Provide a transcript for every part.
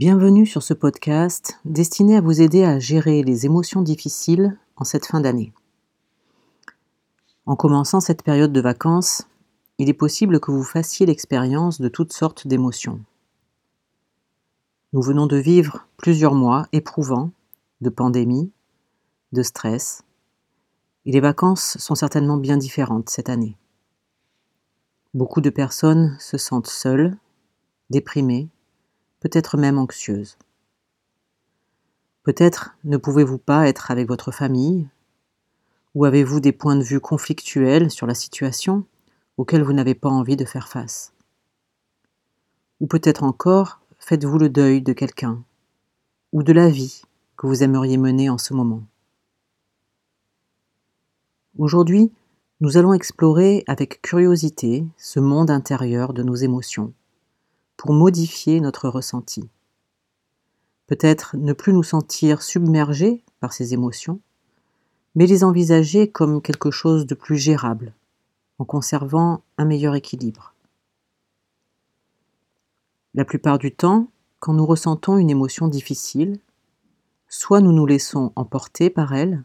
Bienvenue sur ce podcast destiné à vous aider à gérer les émotions difficiles en cette fin d'année. En commençant cette période de vacances, il est possible que vous fassiez l'expérience de toutes sortes d'émotions. Nous venons de vivre plusieurs mois éprouvants de pandémie, de stress, et les vacances sont certainement bien différentes cette année. Beaucoup de personnes se sentent seules, déprimées, peut-être même anxieuses. Peut-être ne pouvez-vous pas être avec votre famille, ou avez-vous des points de vue conflictuels sur la situation auxquels vous n'avez pas envie de faire face? Ou peut-être encore faites-vous le deuil de quelqu'un, ou de la vie que vous aimeriez mener en ce moment? Aujourd'hui, nous allons explorer avec curiosité ce monde intérieur de nos émotions pour modifier notre ressenti. Peut-être ne plus nous sentir submergés par ces émotions, mais les envisager comme quelque chose de plus gérable, en conservant un meilleur équilibre. La plupart du temps, quand nous ressentons une émotion difficile, soit nous nous laissons emporter par elle,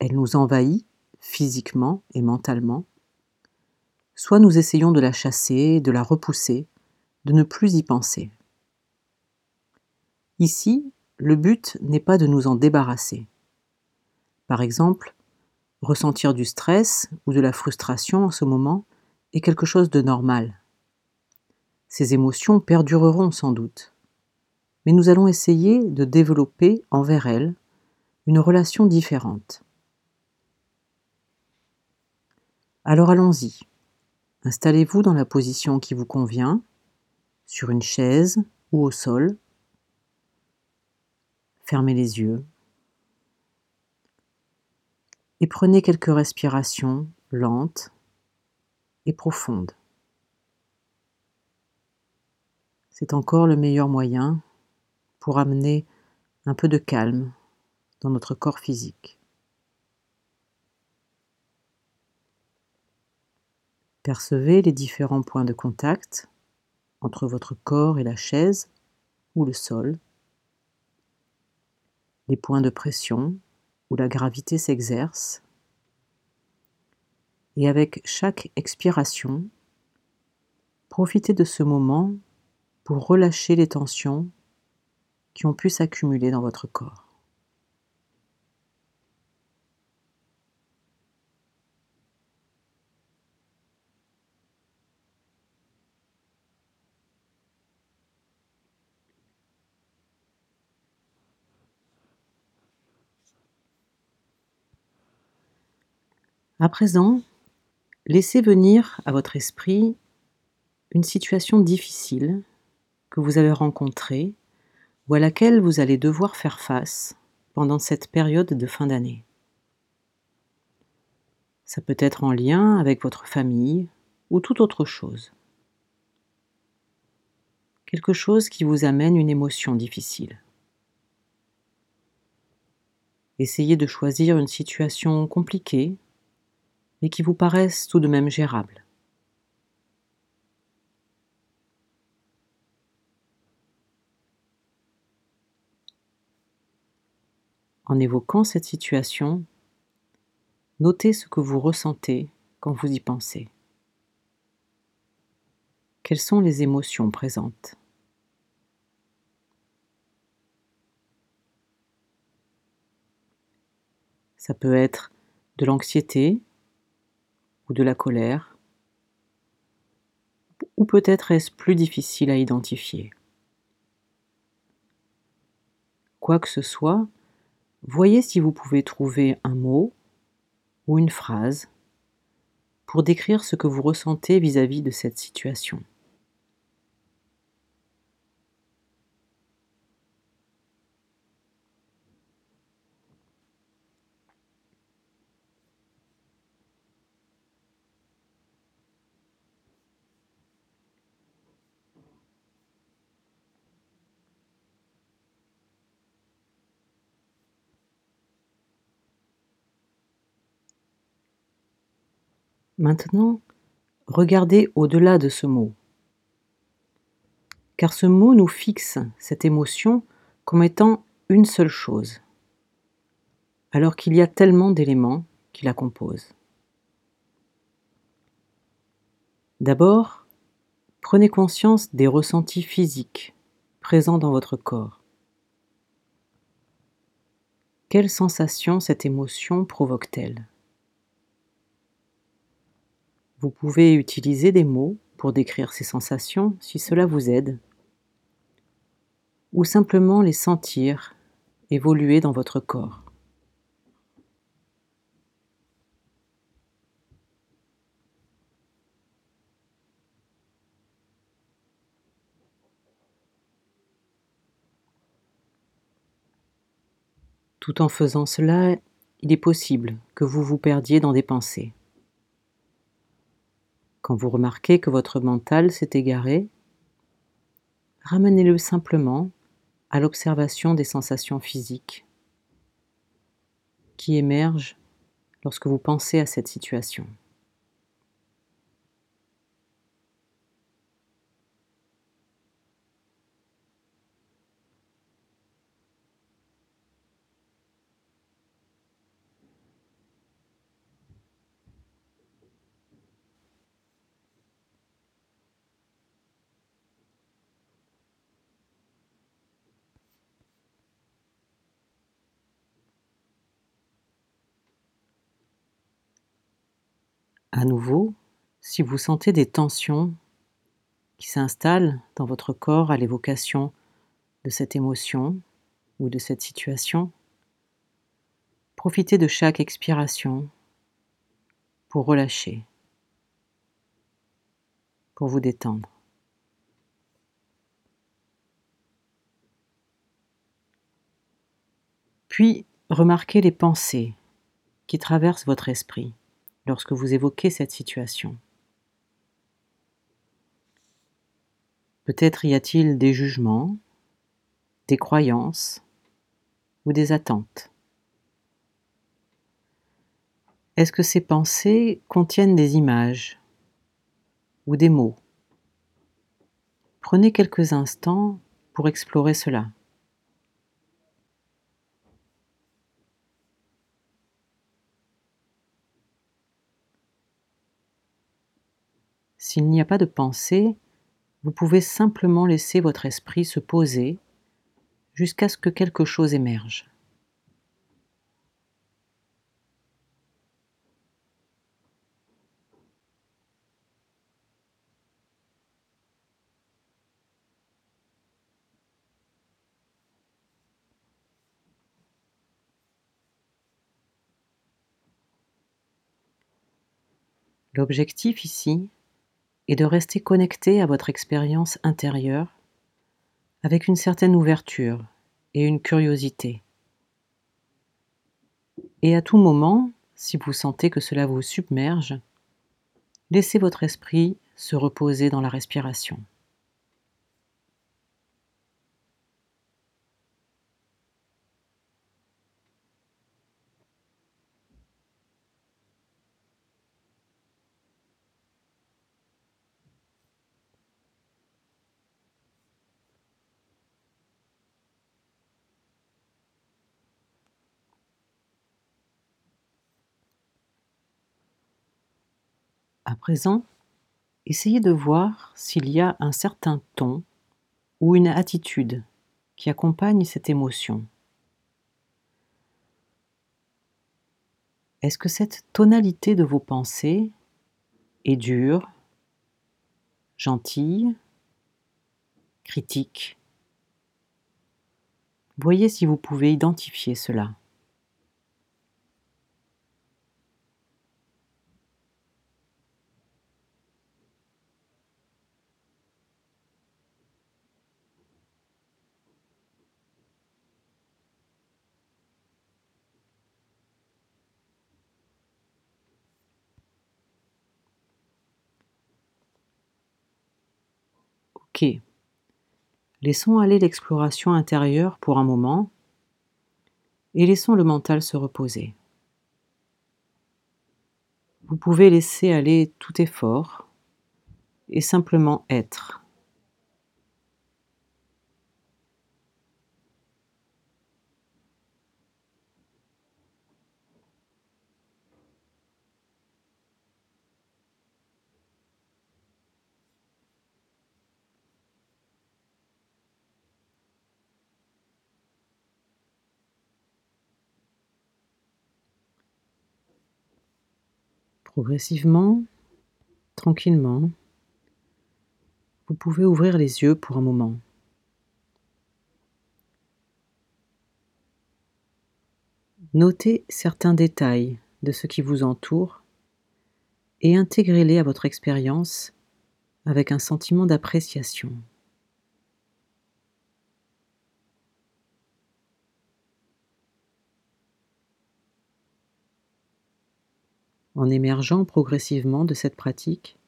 elle nous envahit physiquement et mentalement, soit nous essayons de la chasser, de la repousser, de ne plus y penser. Ici, le but n'est pas de nous en débarrasser. Par exemple, ressentir du stress ou de la frustration en ce moment est quelque chose de normal. Ces émotions perdureront sans doute mais nous allons essayer de développer envers elle une relation différente. Alors allons-y. Installez-vous dans la position qui vous convient, sur une chaise ou au sol. Fermez les yeux et prenez quelques respirations lentes et profondes. C'est encore le meilleur moyen pour amener un peu de calme dans notre corps physique. Percevez les différents points de contact entre votre corps et la chaise ou le sol, les points de pression où la gravité s'exerce, et avec chaque expiration, profitez de ce moment pour relâcher les tensions qui ont pu s'accumuler dans votre corps. À présent, laissez venir à votre esprit une situation difficile que vous avez rencontrée ou à laquelle vous allez devoir faire face pendant cette période de fin d'année. Ça peut être en lien avec votre famille ou toute autre chose. Quelque chose qui vous amène une émotion difficile. Essayez de choisir une situation compliquée, mais qui vous paraisse tout de même gérable. En évoquant cette situation, notez ce que vous ressentez quand vous y pensez. Quelles sont les émotions présentes? Ça peut être de l'anxiété ou de la colère, ou peut-être est-ce plus difficile à identifier. Quoi que ce soit, Voyez si vous pouvez trouver un mot ou une phrase pour décrire ce que vous ressentez vis-à-vis de cette situation. Maintenant, regardez au-delà de ce mot. car ce mot nous fixe cette émotion comme étant une seule chose, alors qu'il y a tellement d'éléments qui la composent. D'abord, prenez conscience des ressentis physiques présents dans votre corps. Quelle sensation cette émotion provoque-t-elle? Vous pouvez utiliser des mots pour décrire ces sensations si cela vous aide, ou simplement les sentir évoluer dans votre corps. Tout en faisant cela, il est possible que vous vous perdiez dans des pensées. Quand vous remarquez que votre mental s'est égaré, ramenez-le simplement à l'observation des sensations physiques qui émergent lorsque vous pensez à cette situation. À nouveau, si vous sentez des tensions qui s'installent dans votre corps à l'évocation de cette émotion ou de cette situation, profitez de chaque expiration pour relâcher, pour vous détendre. Puis remarquez les pensées qui traversent votre esprit lorsque vous évoquez cette situation. Peut-être y a-t-il des jugements, des croyances ou des attentes. Est-ce que ces pensées contiennent des images ou des mots? Prenez quelques instants pour explorer cela. S'il n'y a pas de pensée, vous pouvez simplement laisser votre esprit se poser jusqu'à ce que quelque chose émerge. L'objectif ici et de rester connecté à votre expérience intérieure avec une certaine ouverture et une curiosité. Et à tout moment, si vous sentez que cela vous submerge, laissez votre esprit se reposer dans la respiration. À présent, essayez de voir s'il y a un certain ton ou une attitude qui accompagne cette émotion. Est-ce que cette tonalité de vos pensées est dure, gentille, critique? Voyez si vous pouvez identifier cela. Laissons aller l'exploration intérieure pour un moment et laissons le mental se reposer. Vous pouvez laisser aller tout effort et simplement être. Progressivement, tranquillement, vous pouvez ouvrir les yeux pour un moment. Notez certains détails de ce qui vous entoure et intégrez-les à votre expérience avec un sentiment d'appréciation. En émergeant progressivement de cette pratique,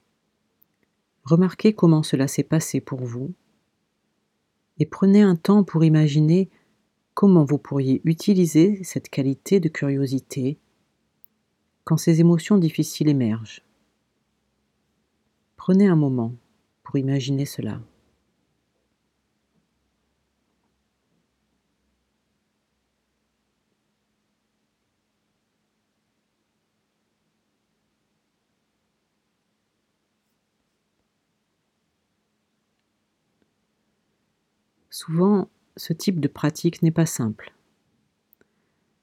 remarquez comment cela s'est passé pour vous et prenez un temps pour imaginer comment vous pourriez utiliser cette qualité de curiosité quand ces émotions difficiles émergent. Prenez un moment pour imaginer cela. Souvent, ce type de pratique n'est pas simple,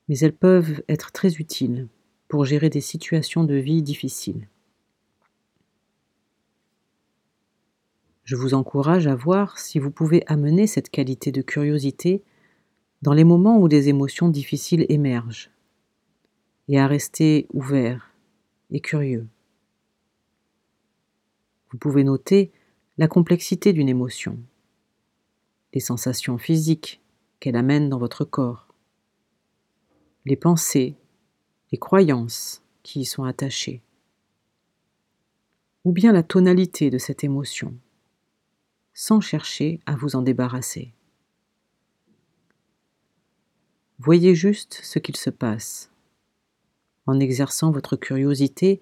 mais elles peuvent être très utiles pour gérer des situations de vie difficiles. Je vous encourage à voir si vous pouvez amener cette qualité de curiosité dans les moments où des émotions difficiles émergent et à rester ouvert et curieux. Vous pouvez noter la complexité d'une émotion, les sensations physiques qu'elle amène dans votre corps, les pensées, les croyances qui y sont attachées, ou bien la tonalité de cette émotion sans chercher à vous en débarrasser. Voyez juste ce qu'il se passe. En exerçant votre curiosité,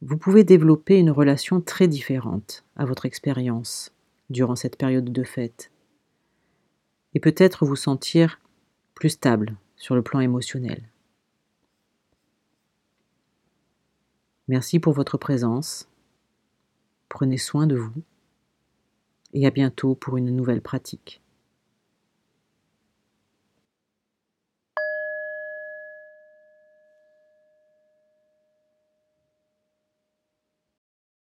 vous pouvez développer une relation très différente à votre expérience durant cette période de fête et peut-être vous sentir plus stable sur le plan émotionnel. Merci pour votre présence. Prenez soin de vous et à bientôt pour une nouvelle pratique.